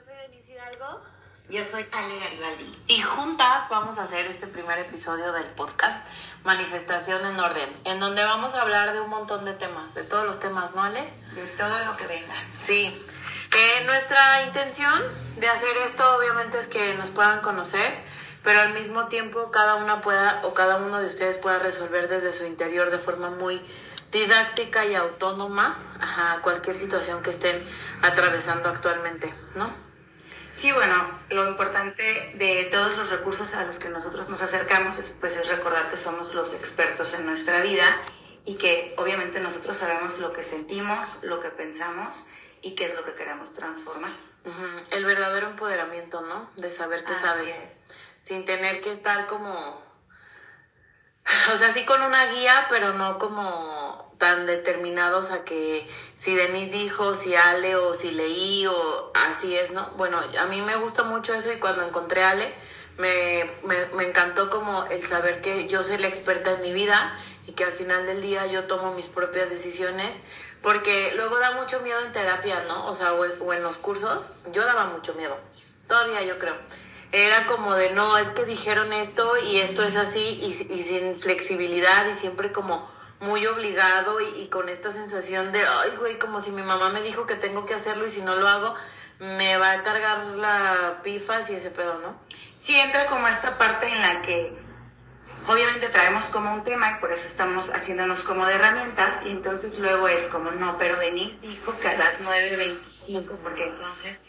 Yo soy Denise Hidalgo. Yo soy Ale Garibaldi. Y juntas vamos a hacer este primer episodio del podcast Manifestación en Orden, en donde vamos a hablar de un montón de temas, de todos los temas, ¿no, Ale? De todo lo que venga. Sí. Eh, nuestra intención de hacer esto obviamente es que nos puedan conocer, pero al mismo tiempo cada una pueda o cada uno de ustedes pueda resolver desde su interior de forma muy didáctica y autónoma ajá, cualquier situación que estén atravesando actualmente, ¿no? Sí, bueno, lo importante de todos los recursos a los que nosotros nos acercamos es, pues, es recordar que somos los expertos en nuestra vida y que obviamente nosotros sabemos lo que sentimos, lo que pensamos y qué es lo que queremos transformar. El verdadero empoderamiento, ¿no? De saber que Así sabes. es. Sin tener que estar como. O sea, sí con una guía, pero no como tan determinados a que si Denise dijo, si Ale o si leí o así es, ¿no? Bueno, a mí me gusta mucho eso y cuando encontré a Ale me, me, me encantó como el saber que yo soy la experta en mi vida y que al final del día yo tomo mis propias decisiones porque luego da mucho miedo en terapia, ¿no? O sea, o o en los cursos, yo daba mucho miedo, todavía yo creo. Era como de, no, es que dijeron esto y esto es así y, sin flexibilidad y siempre como muy obligado y, y con esta sensación de, ay, güey, como si mi mamá me dijo que tengo que hacerlo y si no lo hago, me va a cargar la pifas y ese pedo, ¿no? Sí, entra como esta parte en la que obviamente traemos como un tema y por eso estamos haciéndonos como de herramientas y entonces luego es como, no, pero Denise dijo que a las 9.25, porque entonces...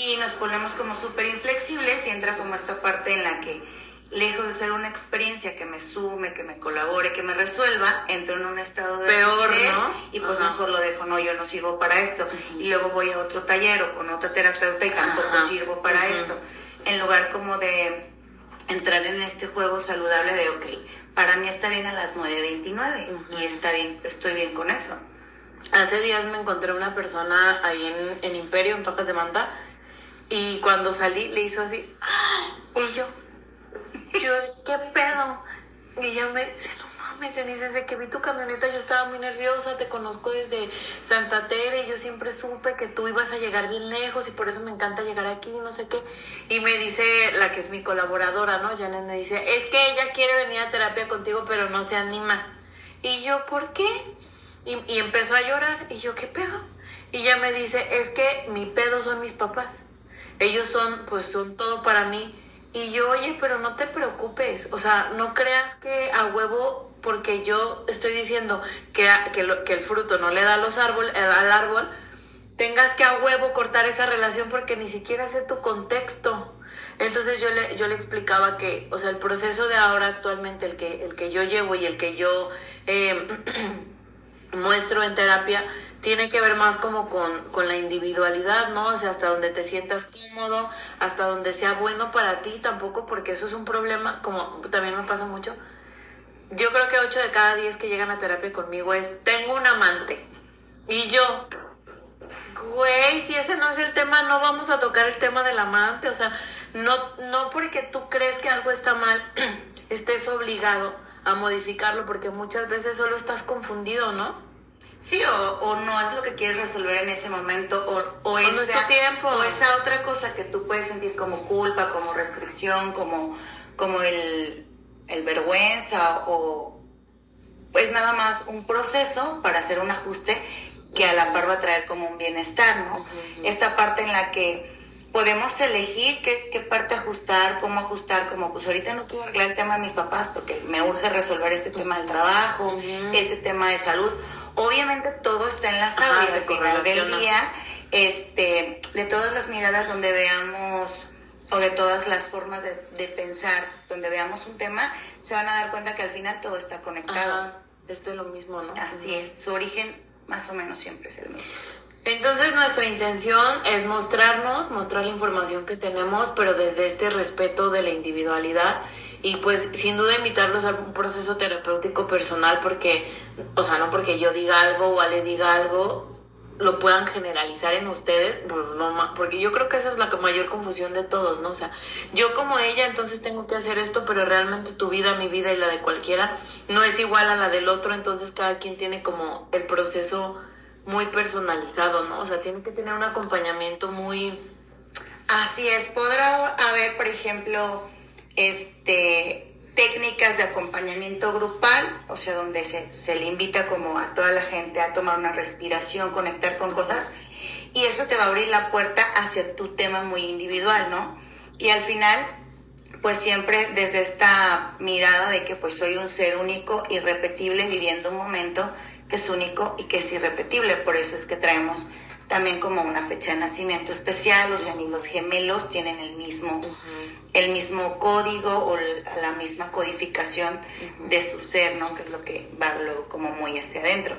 Y nos ponemos como súper inflexibles y entra como esta parte en la que, lejos de ser una experiencia que me sume, que me colabore, que me resuelva, entro en un estado de Peor, rigidez ¿no? y pues Ajá. mejor lo dejo, no, yo no sirvo para esto. Y luego voy a otro taller o con otra terapeuta y tampoco Ajá. sirvo para esto. En lugar como de entrar en este juego saludable de, ok, para mí está bien a las 9.29 Ujú. y está bien, estoy bien con eso. Hace días me encontré una persona ahí en, en Imperio, en Papas de Manta, y cuando salí le hizo así, ¡ah! y yo, yo, ¿qué pedo? Y ella me dice, no mames, Denise, desde que vi tu camioneta yo estaba muy nerviosa, te conozco desde Santa Tere, y yo siempre supe que tú ibas a llegar bien lejos y por eso me encanta llegar aquí, no sé qué. Y me dice, la que es mi colaboradora, ¿no? Janet me dice, es que ella quiere venir a terapia contigo, pero no se anima. Y yo, ¿por qué? Y, y empezó a llorar. Y yo, ¿qué pedo? Y ella me dice, es que mi pedo son mis papás. Ellos son, pues son todo para mí. Y yo, oye, pero no te preocupes. O sea, no creas que a huevo, porque yo estoy diciendo que, que, lo- que el fruto no le da los árbol, al árbol, tengas que a huevo cortar esa relación porque ni siquiera sé tu contexto. Entonces yo le, yo le explicaba que, o sea, el proceso de ahora actualmente, el que, el que yo llevo y el que yo eh, muestro en terapia, tiene que ver más como con, con la individualidad, ¿no? O sea, hasta donde te sientas cómodo, hasta donde sea bueno para ti, tampoco porque eso es un problema, como también me pasa mucho. Yo creo que 8 de cada 10 que llegan a terapia conmigo es, tengo un amante. Y yo, güey, si ese no es el tema, no vamos a tocar el tema del amante. O sea, no, no porque tú crees que algo está mal, estés obligado a modificarlo, porque muchas veces solo estás confundido, ¿no? Sí, o, o no es lo que quieres resolver en ese momento, o, o, esa, no es tu tiempo. o esa otra cosa que tú puedes sentir como culpa, como restricción, como, como el, el vergüenza, o pues nada más un proceso para hacer un ajuste que a la par va a traer como un bienestar, ¿no? Esta parte en la que podemos elegir qué, qué parte ajustar, cómo ajustar, como pues ahorita no quiero arreglar el tema de mis papás porque me urge resolver este tema del trabajo, este tema de salud. Obviamente todo está enlazado Ajá, y al final del día, este, de todas las miradas donde veamos o de todas las formas de, de pensar donde veamos un tema, se van a dar cuenta que al final todo está conectado. Ajá, es de lo mismo, ¿no? Así es, su origen más o menos siempre es el mismo. Entonces nuestra intención es mostrarnos, mostrar la información que tenemos, pero desde este respeto de la individualidad y pues sin duda invitarlos a un proceso terapéutico personal porque, o sea, no porque yo diga algo o Ale diga algo, lo puedan generalizar en ustedes, porque yo creo que esa es la mayor confusión de todos, ¿no? O sea, yo como ella entonces tengo que hacer esto, pero realmente tu vida, mi vida y la de cualquiera no es igual a la del otro, entonces cada quien tiene como el proceso muy personalizado, ¿no? O sea, tiene que tener un acompañamiento muy Así es, podrá haber, por ejemplo, este, técnicas de acompañamiento grupal, o sea, donde se, se, le invita como a toda la gente a tomar una respiración, conectar con cosas, y eso te va a abrir la puerta hacia tu tema muy individual, ¿no? Y al final, pues siempre desde esta mirada de que pues soy un ser único, irrepetible, viviendo un momento que es único y que es irrepetible, por eso es que traemos también como una fecha de nacimiento especial, o sea, ni los gemelos tienen el mismo, el mismo código o la misma codificación de su ser, ¿no? Que es lo que va luego como muy hacia adentro.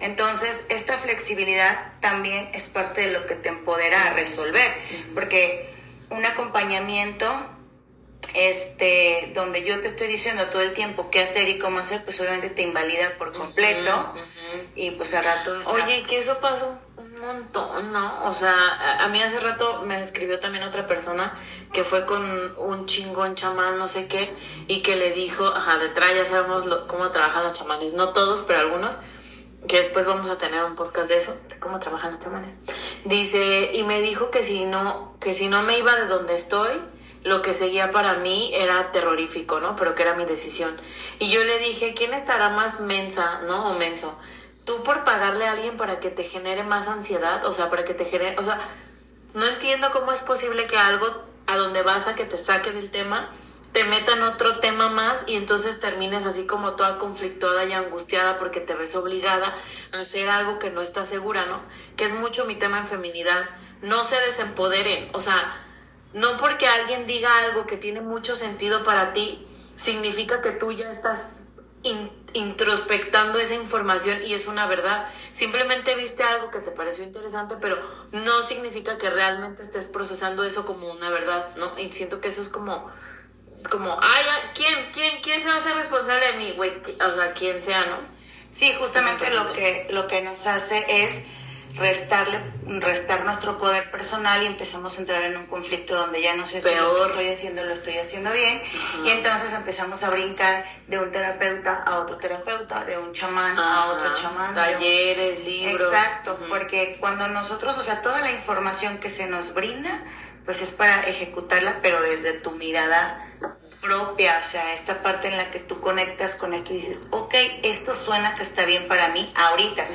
Entonces, esta flexibilidad también es parte de lo que te empodera a resolver, porque un acompañamiento este, donde yo te estoy diciendo todo el tiempo qué hacer y cómo hacer, pues obviamente te invalida por completo y pues al rato estás... Oye, que eso pasó un montón, ¿no? O sea, a mí hace rato me escribió también otra persona que fue con un chingón chamán, no sé qué, y que le dijo, ajá, detrás ya sabemos cómo trabajan los chamanes, no todos, pero algunos, que después vamos a tener un podcast de eso, de cómo trabajan los chamanes. Dice, y me dijo que si no, que si no me iba de donde estoy, lo que seguía para mí era terrorífico, ¿no? Pero que era mi decisión. Y yo le dije, ¿quién estará más mensa, ¿no? O menso. Tú por pagarle a alguien para que te genere más ansiedad, o sea, para que te genere, o sea, no entiendo cómo es posible que algo a donde vas a que te saque del tema, te metan otro tema más y entonces termines así como toda conflictuada y angustiada porque te ves obligada a hacer algo que no estás segura, ¿no? Que es mucho mi tema en feminidad. No se desempoderen, o sea, no porque alguien diga algo que tiene mucho sentido para ti, significa que tú ya estás introspectando esa información y es una verdad. Simplemente viste algo que te pareció interesante, pero no significa que realmente estés procesando eso como una verdad, ¿no? Y siento que eso es como, como, ay, ¿quién, quién, quién se va a hacer responsable de mí, güey? O sea, quien sea, ¿no? Sí, justamente lo que, lo que nos hace es restarle, restar nuestro poder personal y empezamos a entrar en un conflicto donde ya no sé si lo estoy haciendo lo estoy haciendo bien. Y entonces empezamos a brincar de un terapeuta a otro terapeuta, de un chamán a otro chamán. Talleres, libros. Exacto, porque cuando nosotros, o sea, toda la información que se nos brinda, pues es para ejecutarla, pero desde tu mirada propia, o sea, esta parte en la que tú conectas con esto y dices, ok, esto suena que está bien para mí ahorita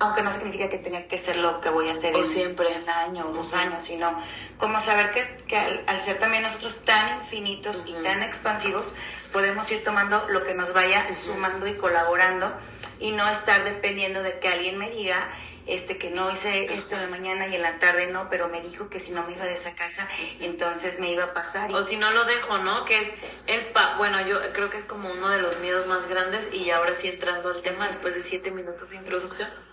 aunque no significa que tenga que ser lo que voy a hacer o en siempre un año o dos años, sino como saber que, que al, ser también nosotros tan infinitos y tan expansivos, podemos ir tomando lo que nos vaya sumando y colaborando y no estar dependiendo de que alguien me diga este que no hice esto en la mañana y en la tarde no, pero me dijo que si no me iba de esa casa, entonces me iba a pasar. O si no lo dejo, ¿no? Que es el pa bueno, yo creo que es como uno de los miedos más grandes y ahora sí entrando al tema después de siete minutos de introducción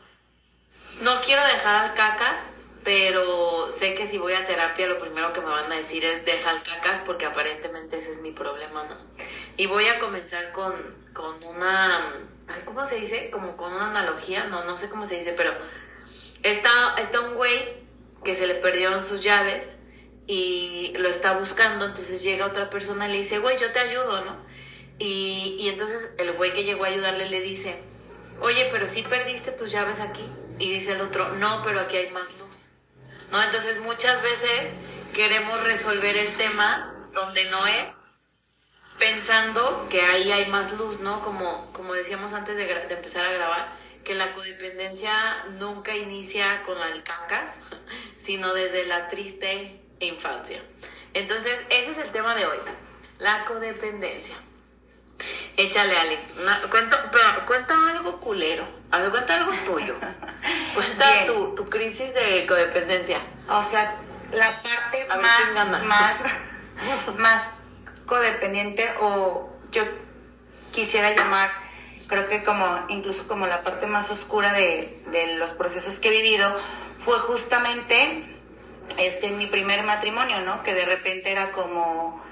no quiero dejar al cacas, pero sé que si voy a terapia lo primero que me van a decir es deja al cacas porque aparentemente ese es mi problema, ¿no? Y voy a comenzar con, con una, ¿cómo se dice? Como con una analogía, no, no sé cómo se dice, pero está, está un güey que se le perdieron sus llaves y lo está buscando, entonces llega otra persona y le dice, güey, yo te ayudo, ¿no? Y, y entonces el güey que llegó a ayudarle le dice, oye, pero si perdiste tus llaves aquí. Y dice el otro, no, pero aquí hay más luz. ¿No? Entonces muchas veces queremos resolver el tema donde no es, pensando que ahí hay más luz, ¿no? Como, como decíamos antes de, empezar a grabar, que la codependencia nunca inicia con alcancas, sino desde la triste infancia. Entonces, ese es el tema de hoy, la codependencia. Échale, Ale. cuenta, cuenta algo culero. A cuenta algo tuyo. Cuenta tu, tu, crisis de codependencia. O sea, la parte más, más, más codependiente o yo quisiera llamar, creo que como incluso como la parte más oscura de, de los procesos que he vivido, fue justamente este mi primer matrimonio, ¿no? Que de repente era como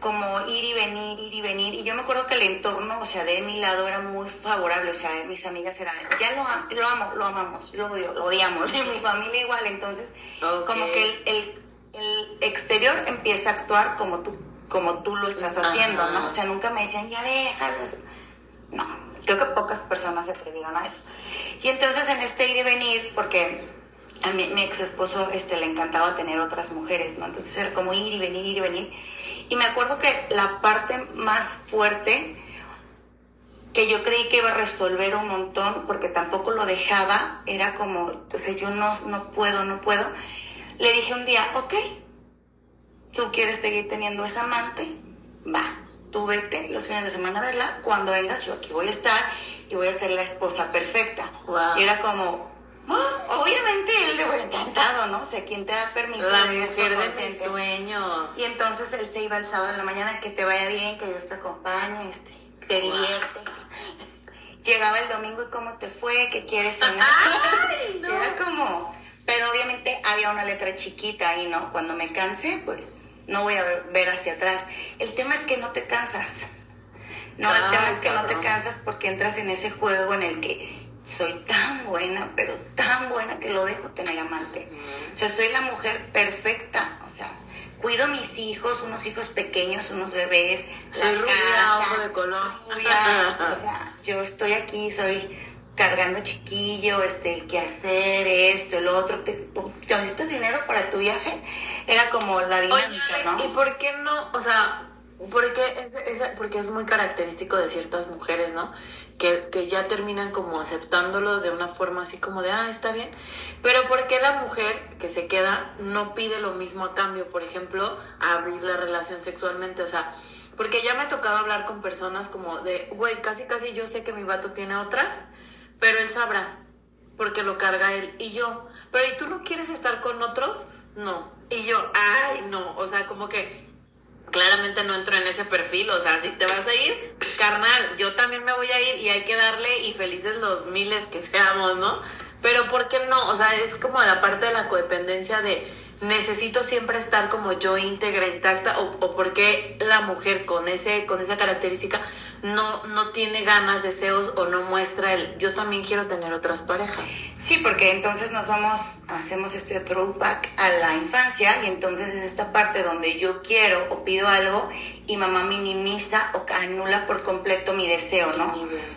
como ir y venir, ir y venir. Y yo me acuerdo que el entorno, o sea, de mi lado era muy favorable. O sea, mis amigas eran, ya lo, lo amo, lo amamos, lo, odio, lo odiamos. Y mi familia igual. Entonces, como que el, el, exterior empieza a actuar como tú, como tú lo estás haciendo, ¿no? O sea, nunca me decían, ya déjalo. No, creo que pocas personas se atrevieron a eso. Y entonces en este ir y venir, porque a mi, mi ex esposo este, le encantaba tener otras mujeres, ¿no? Entonces era como ir y venir, ir y venir. Y me acuerdo que la parte más fuerte que yo creí que iba a resolver un montón, porque tampoco lo dejaba, era como, entonces yo no, no puedo, no puedo. Le dije un día, ok, tú quieres seguir teniendo esa amante, va, tú vete los fines de semana a verla, cuando vengas yo aquí voy a estar y voy a ser la esposa perfecta. Wow. Y era como, ah, obviamente él le hubiera sea, ¿quién te da permiso? La de mujer de mis consciente? sueños. Y entonces él se iba el sábado en la mañana, que te vaya bien, que Dios te acompañe, este, te diviertes. Llegaba el domingo y cómo te fue, qué quieres cenar. Ay, no. Era como, pero obviamente había una letra chiquita ahí, ¿no? Cuando me canse, pues no voy a ver, hacia atrás. El tema es que no te cansas. No, el tema es que no te cansas porque entras en ese juego en el que soy tan buena, pero tan buena que lo dejo tener amante. O sea, soy la mujer perfecta. O sea, cuido a mis hijos, unos hijos pequeños, unos bebés. Soy rubia, casa, ojo de color. rubia, o sea, yo estoy aquí, soy cargando chiquillo, este, el que hacer, esto, el otro. ¿Te, necesitas dinero para tu viaje? Era como la Oye, dinámica, ¿no? ¿y por qué no? O sea, porque es, es- porque es muy característico de ciertas mujeres, ¿no? Que, que ya terminan como aceptándolo de una forma así como de, ah, está bien. Pero ¿por qué la mujer que se queda no pide lo mismo a cambio? Por ejemplo, abrir la relación sexualmente. O sea, porque ya me ha tocado hablar con personas como de, güey, casi casi yo sé que mi vato tiene otras, pero él sabrá porque lo carga él y yo. Pero ¿y tú no quieres estar con otros? No. Y yo, ay, no. O sea, como que claramente no entro en ese perfil. O sea, si te vas a ir, carnal, yo también me voy a ir y hay que darle y felices los miles que seamos, ¿no? Pero ¿por qué no? O sea, es como la parte de la codependencia de necesito siempre estar como yo íntegra, intacta, o, o por qué la mujer con ese, con esa característica no, no tiene ganas, deseos o no muestra el yo también quiero tener otras parejas. Sí, porque entonces nos vamos, hacemos este throwback a la infancia y entonces es esta parte donde yo quiero o pido algo y mamá minimiza o anula por completo mi deseo, ¿no?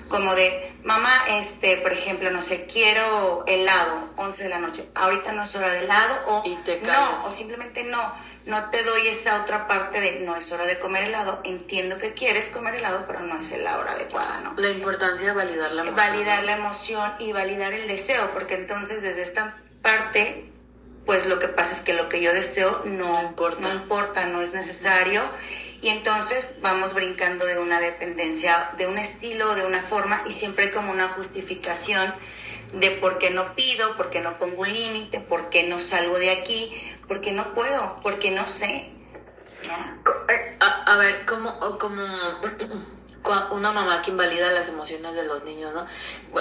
Como de, mamá, este, por ejemplo, no sé, quiero helado, 11 de la noche, ahorita no es hora de helado o Y te callas. no, o simplemente no. No te doy esa otra parte de no es hora de comer helado. Entiendo que quieres comer helado, pero no es la hora adecuada, ¿no? La importancia de validar la emoción. validar la emoción y validar el deseo, porque entonces desde esta parte, pues lo que pasa es que lo que yo deseo no, No importa. no importa, no es necesario. Y entonces vamos brincando de una dependencia, de un estilo, de una forma, y siempre como una justificación de por qué no pido, por qué no pongo un límite, por qué no salgo de aquí, por qué no puedo, por qué no sé. ¿no? A, a ver, como, como una mamá que invalida las emociones de los niños, ¿no?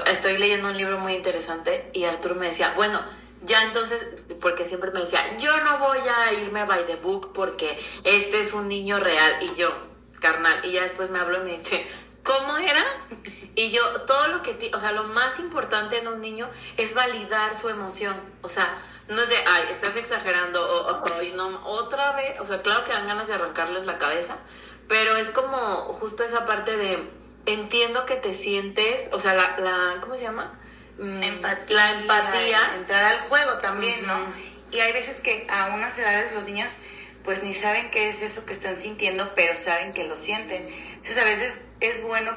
Estoy leyendo un libro muy interesante y Arturo me decía, bueno, ya entonces, porque siempre me decía, yo no voy a irme by the book porque este es un niño real y yo, carnal, y ya después me habló y me dice, ¿cómo era? Y yo, todo lo que, o sea, lo más importante en un niño es validar su emoción, o sea, no es de, ay, estás exagerando, o, o- ay, no, otra vez, o sea, claro que dan ganas de arrancarles la cabeza, pero es como justo esa parte de, entiendo que te sientes, o sea, la, la ¿cómo se llama? Mm, empatía, La empatía. entrar al juego también, ¿no? Y hay veces que a unas edades los niños pues ni saben qué es eso que están sintiendo, pero saben que lo sienten. Entonces a veces es bueno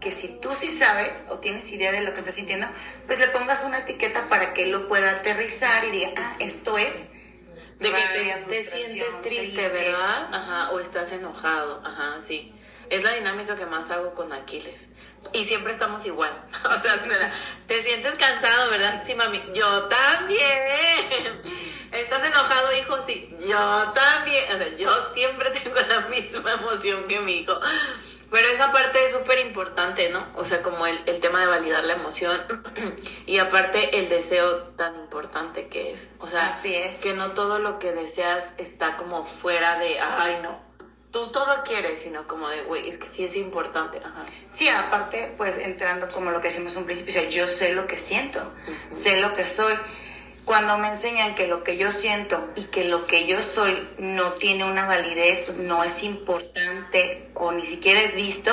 que si tú sí sabes o tienes idea de lo que estás sintiendo, pues le pongas una etiqueta para que él lo pueda aterrizar y diga, ah, esto es. De que te, te sientes triste, tristeza. ¿verdad? Ajá, o estás enojado, ajá, sí. Es la dinámica que más hago con Aquiles. Y siempre estamos igual. O sea. Te sientes cansado, ¿verdad? Sí, mami. Yo también. ¿Estás enojado, hijo? Sí. Yo también. O sea, yo siempre tengo la misma emoción que mi hijo. Pero esa parte es súper importante, ¿no? O sea, como el, el tema de validar la emoción. y aparte, el deseo tan importante que es. O sea, Así es. que no todo lo que deseas está como fuera de, ay, no. Tú todo quieres, sino como de, güey, es que sí es importante. Ajá. Sí, aparte, pues entrando como lo que decimos un principio, o sea, yo sé lo que siento, sé lo que soy. Cuando me enseñan que lo que yo siento y que lo que yo soy no tiene una validez, no es importante o ni siquiera es visto,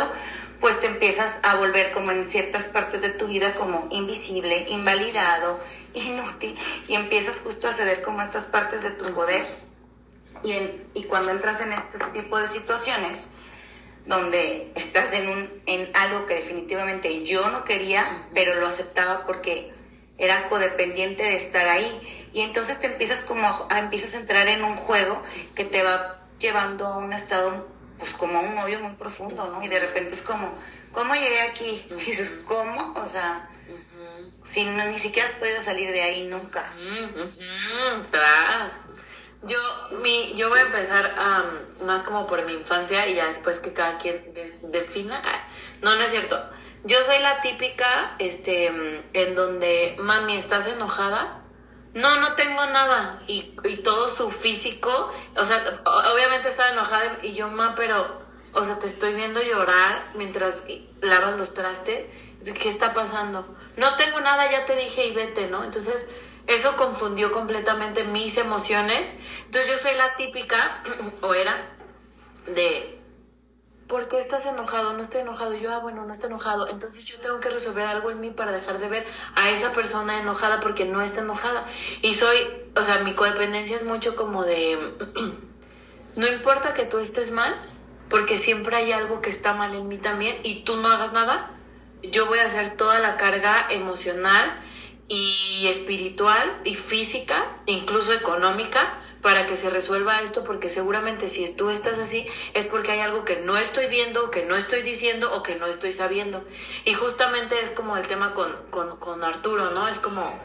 pues te empiezas a volver como en ciertas partes de tu vida como invisible, invalidado, inútil y empiezas justo a ceder como estas partes de tu poder. Y, y cuando entras en este tipo de situaciones, donde estás en, un, en algo que definitivamente yo no quería, pero lo aceptaba porque era codependiente de estar ahí. Y entonces te empiezas como a, empiezas a entrar en un juego que te va llevando a un estado, pues como a un novio muy profundo, ¿no? Y de repente es como, ¿cómo llegué aquí? Y dices, ¿cómo? O sea, si ni siquiera has podido salir de ahí nunca. Tras. Yo, mi, yo voy a empezar más como por mi infancia y ya después que cada quien defina. Ah, no, no es cierto. Yo soy la típica, este, en donde, mami, ¿estás enojada? No, no tengo nada. Y, y todo su físico, o sea, obviamente estaba enojada y yo, ma, pero, o sea, te estoy viendo llorar mientras lavas los trastes. ¿Qué está pasando? No tengo nada, ya te dije y vete, ¿no? Entonces, eso confundió completamente mis emociones. Entonces yo soy la típica, o era, de, ¿por qué estás enojado? No estoy enojado. Yo, ah, bueno, no estoy enojado. Entonces yo tengo que resolver algo en mí para dejar de ver a esa persona enojada porque no está enojada. Y soy, o sea, mi codependencia es mucho como de, no importa que tú estés mal, porque siempre hay algo que está mal en mí también y tú no hagas nada. Yo voy a hacer toda la carga emocional y espiritual y física, incluso económica, para que se resuelva esto, porque seguramente si tú estás así es porque hay algo que no estoy viendo, que no estoy diciendo o que no estoy sabiendo. Y justamente es como el tema con, con, con Arturo, ¿no? Es como,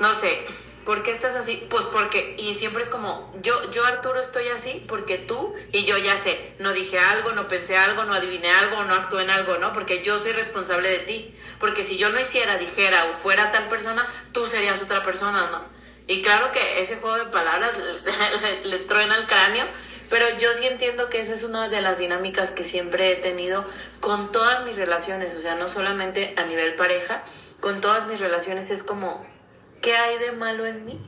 no sé, ¿Por qué estás así? Pues porque, y siempre es como, yo, yo Arturo estoy así porque tú y yo ya sé, no dije algo, no pensé algo, no adiviné algo, no actué en algo, ¿no? Porque yo soy responsable de ti. Porque si yo no hiciera, dijera o fuera tal persona, tú serías otra persona, ¿no? Y claro que ese juego de palabras le, truena el cráneo, pero yo sí entiendo que esa es una de las dinámicas que siempre he tenido con todas mis relaciones, o sea, no solamente a nivel pareja, con todas mis relaciones es como ¿qué hay de malo en mí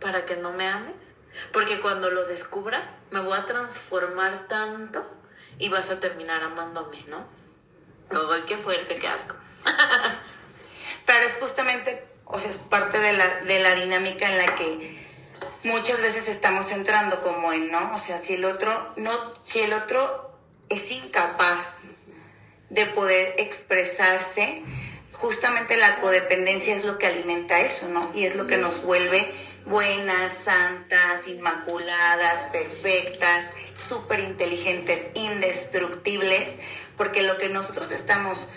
para que no me ames? Porque cuando lo descubra, me voy a transformar tanto y vas a terminar amándome, ¿no? Ay, qué fuerte, qué asco. Pero es justamente, o sea, es parte de la, de la dinámica en la que muchas veces estamos entrando como en, ¿no? O sea, si el otro no, si el otro es incapaz de poder expresarse, justamente la codependencia es lo que alimenta eso, ¿no? Y es lo que nos vuelve buenas, santas, inmaculadas, perfectas, súper inteligentes, indestructibles, porque lo que nosotros estamos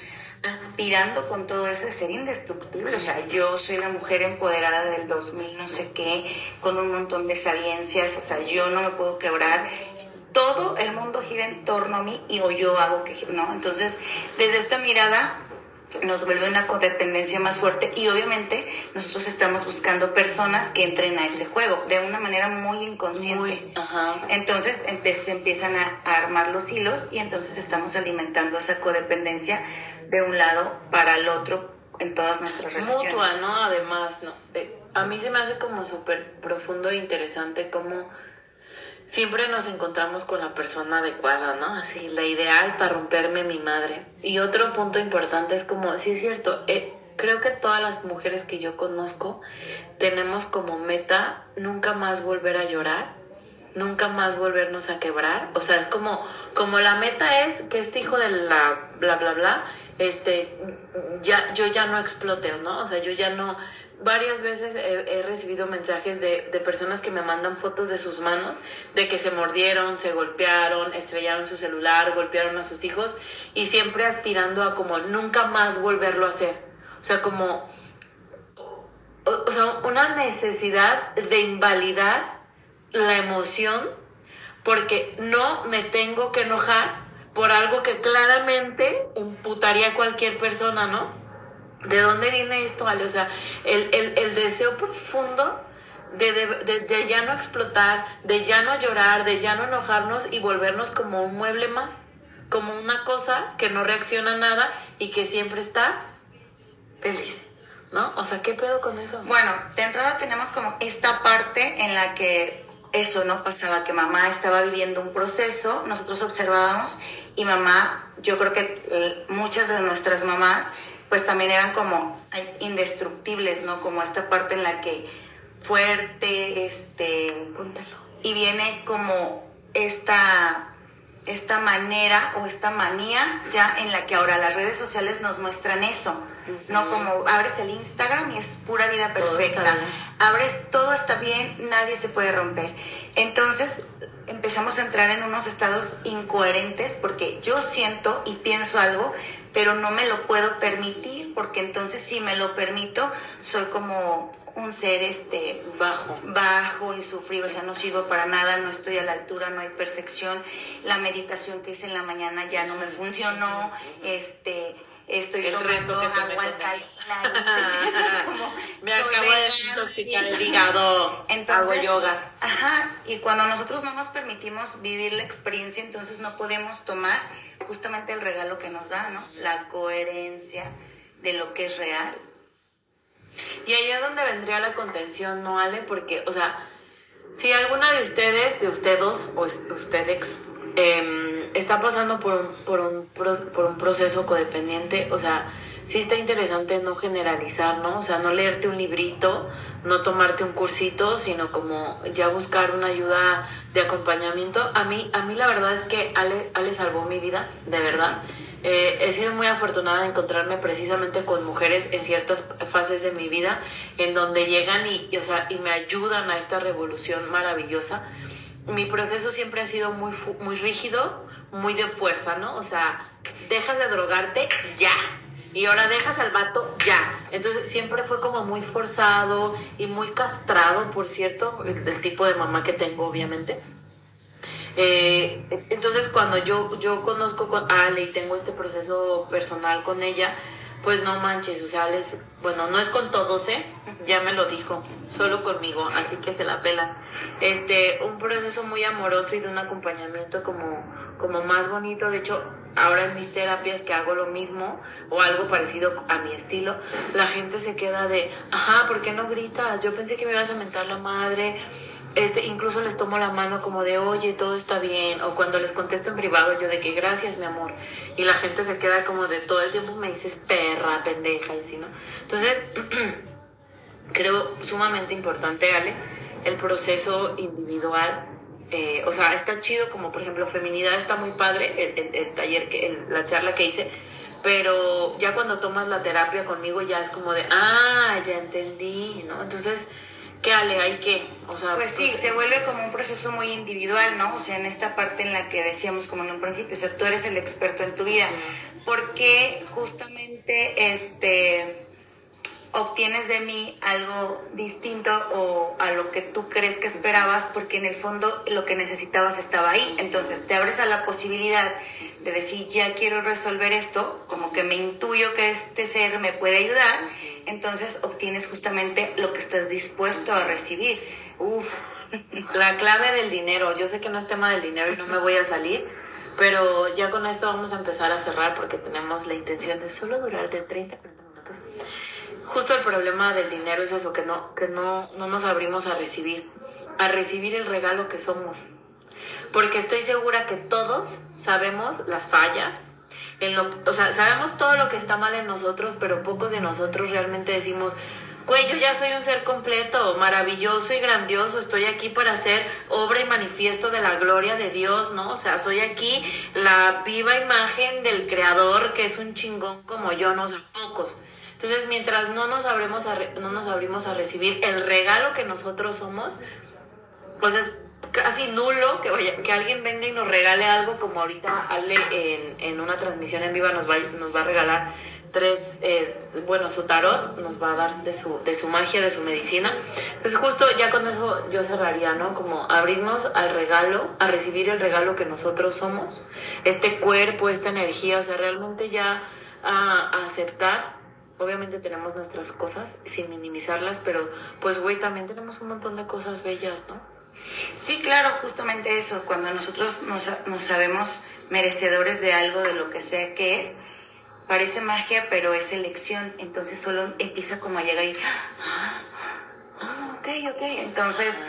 aspirando con todo eso es ser indestructible. O sea, yo soy la mujer empoderada del 2000, no sé qué, con un montón de sabiencias, o sea, yo no me puedo quebrar. Todo el mundo gira en torno a mí y o yo hago que, ¿no? Entonces, desde esta mirada, nos vuelve una codependencia más fuerte y obviamente nosotros estamos buscando personas que entren a ese juego de una manera muy inconsciente. Entonces se empiezan a, armar los hilos y entonces estamos alimentando esa codependencia de un lado para el otro en todas nuestras relaciones. Mutua, ¿no? Además, ¿no? Eh, a mí se me hace como súper profundo e interesante cómo siempre nos encontramos con la persona adecuada, ¿no? Así, la ideal para romperme mi madre. Y otro punto importante es como, sí es cierto, eh, creo que todas las mujeres que yo conozco tenemos como meta nunca más volver a llorar, nunca más volvernos a quebrar. O sea, es como, como la meta es que este hijo de la bla bla bla, este, ya, yo ya no explote, ¿no? O sea, yo ya no varias veces he, recibido mensajes de, personas que me mandan fotos de sus manos, de que se mordieron, se golpearon, estrellaron su celular, golpearon a sus hijos y siempre aspirando a como nunca más volverlo a hacer. O sea, como, o, sea, una necesidad de invalidar la emoción porque no me tengo que enojar por algo que claramente imputaría a cualquier persona, ¿no? ¿De dónde viene esto, Ale? O sea, el, el, deseo profundo de, de, de, ya no explotar, de ya no llorar, de ya no enojarnos y volvernos como un mueble más, como una cosa que no reacciona a nada y que siempre está feliz, ¿no? O sea, ¿qué pedo con eso? Bueno, de entrada tenemos como esta parte en la que eso no pasaba, que mamá estaba viviendo un proceso, nosotros observábamos y mamá, yo creo que eh, muchas de nuestras mamás pues también eran como indestructibles, ¿no? Como esta parte en la que fuerte, este, y viene como esta, esta manera o esta manía ya en la que ahora las redes sociales nos muestran eso, no como abres el Instagram y es pura vida perfecta, abres todo está bien, nadie se puede romper. Entonces empezamos a entrar en unos estados incoherentes porque yo siento y pienso algo, pero no me lo puedo permitir porque entonces si me lo permito soy como un ser este bajo. bajo insufrible o sea no sirvo para nada no estoy a la altura no hay perfección. La meditación que hice en la mañana ya no me funcionó este estoy el tomando agua alcalina me acabo de desintoxicar el hígado hago yoga. ajá y cuando nosotros no nos permitimos vivir la experiencia entonces no podemos tomar justamente el regalo que nos da no la coherencia de lo que es real y ahí es donde vendría la contención, ¿no, Ale? Porque, o sea, si alguna de ustedes, de ustedes o ustedes, em, está pasando por, por, un, por un proceso codependiente, o sea, sí está interesante no generalizar, ¿no? O sea, no leerte un librito, no tomarte un cursito, sino como ya buscar una ayuda de acompañamiento. A mí, a mí la verdad es que Ale, Ale salvó mi vida, de verdad. Eh, he sido muy afortunada de encontrarme precisamente con mujeres en ciertas fases de mi vida en donde llegan y, o sea, y me ayudan a esta revolución maravillosa. Mi proceso siempre ha sido muy, muy rígido, muy de fuerza, ¿no? O sea, dejas de drogarte ya. Y ahora dejas al vato ya. Entonces siempre fue como muy forzado y muy castrado, por cierto, el, el tipo de mamá que tengo, obviamente. Eh, entonces cuando yo, yo conozco a Ale y tengo este proceso personal con ella, pues no manches, o sea, les, bueno, no es con todos, ¿eh? Ya me lo dijo, solo conmigo, así que se la pelan. Este, un proceso muy amoroso y de un acompañamiento como, como más bonito. De hecho, ahora en mis terapias que hago lo mismo o algo parecido a mi estilo, la gente se queda de, ajá, ¿por qué no gritas? Yo pensé que me ibas a mentar la madre este, incluso les tomo la mano como de, oye, todo está bien, o cuando les contesto en privado yo de que gracias, mi amor, y la gente se queda como de todo el tiempo me dices perra, pendeja, y así, ¿no? Entonces, creo sumamente importante, Ale, el proceso individual, eh, o sea, está chido como, por ejemplo, feminidad está muy padre, el, taller, que la charla que hice, pero ya cuando tomas la terapia conmigo ya es como de, ah, ya entendí, ¿no? Entonces, ¿qué ale hay que? O sea, pues sí, se vuelve como un proceso muy individual, ¿no? O sea, en esta parte en la que decíamos como en un principio, o sea, tú eres el experto en tu vida. Porque justamente este obtienes de mí algo distinto o a lo que tú crees que esperabas porque en el fondo lo que necesitabas estaba ahí. Entonces te abres a la posibilidad de decir, ya quiero resolver esto, como que me intuyo que este ser me puede ayudar, entonces obtienes justamente lo que estás dispuesto a recibir. Uf, la clave del dinero. Yo sé que no es tema del dinero y no me voy a salir, pero ya con esto vamos a empezar a cerrar porque tenemos la intención de solo durar de 30 a 40 minutos. Justo el problema del dinero es eso, que no, que no, no nos abrimos a recibir, a recibir el regalo que somos porque estoy segura que todos sabemos las fallas, en lo, o sea, sabemos todo lo que está mal en nosotros, pero pocos de nosotros realmente decimos, güey, ya soy un ser completo, maravilloso y grandioso, estoy aquí para hacer obra y manifiesto de la gloria de Dios, ¿no? O sea, soy aquí la viva imagen del Creador, que es un chingón como yo, no o pocos. Entonces, mientras no nos, abrimos a no nos abrimos a recibir el regalo que nosotros somos, pues es casi nulo que vaya, que alguien venga y nos regale algo como ahorita Ale en, en una transmisión en viva nos va, nos va a regalar tres, eh, bueno, su tarot nos va a dar de su, de su magia, de su medicina. Entonces justo ya con eso yo cerraría, ¿no? Como abrirnos al regalo, a recibir el regalo que nosotros somos, este cuerpo, esta energía, o sea, realmente ya a aceptar. Obviamente tenemos nuestras cosas sin minimizarlas, pero pues güey, también tenemos un montón de cosas bellas, ¿no? Sí, claro, justamente eso, cuando nosotros nos, sabemos merecedores de algo, de lo que sea que es, parece magia, pero es elección, entonces solo empieza como a llegar y, ah, ah ok, ok, entonces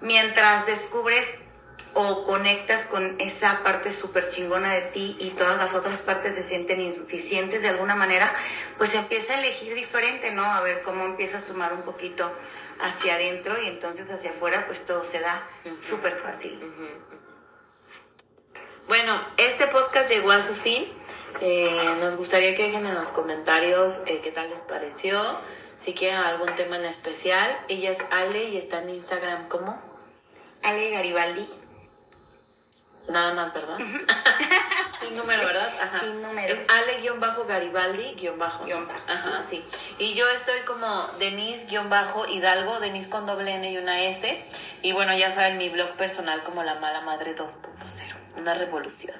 mientras descubres o conectas con esa parte súper chingona de ti y todas las otras partes se sienten insuficientes de alguna manera, pues empieza a elegir diferente, ¿no? A ver cómo empieza a sumar un poquito hacia adentro y entonces hacia afuera pues todo se da súper fácil. Bueno, este podcast llegó a su fin. Eh, nos gustaría que dejen en los comentarios eh, qué tal les pareció. Si quieren algún tema en especial. Ella es Ale y está en Instagram como Ale Garibaldi. Nada más, ¿verdad? Sin número, ¿verdad? Ajá. Sin número. Es Ale-Garibaldi-. Bajo. Ajá, sí. Y yo estoy como Denise-Hidalgo, Denise con doble N y una S. Y bueno, ya saben, mi blog personal como La Mala Madre 2.0. Una revolución.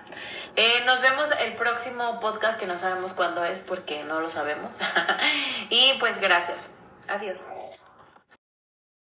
Eh, nos vemos el próximo podcast que no sabemos cuándo es porque no lo sabemos. y pues gracias. Adiós.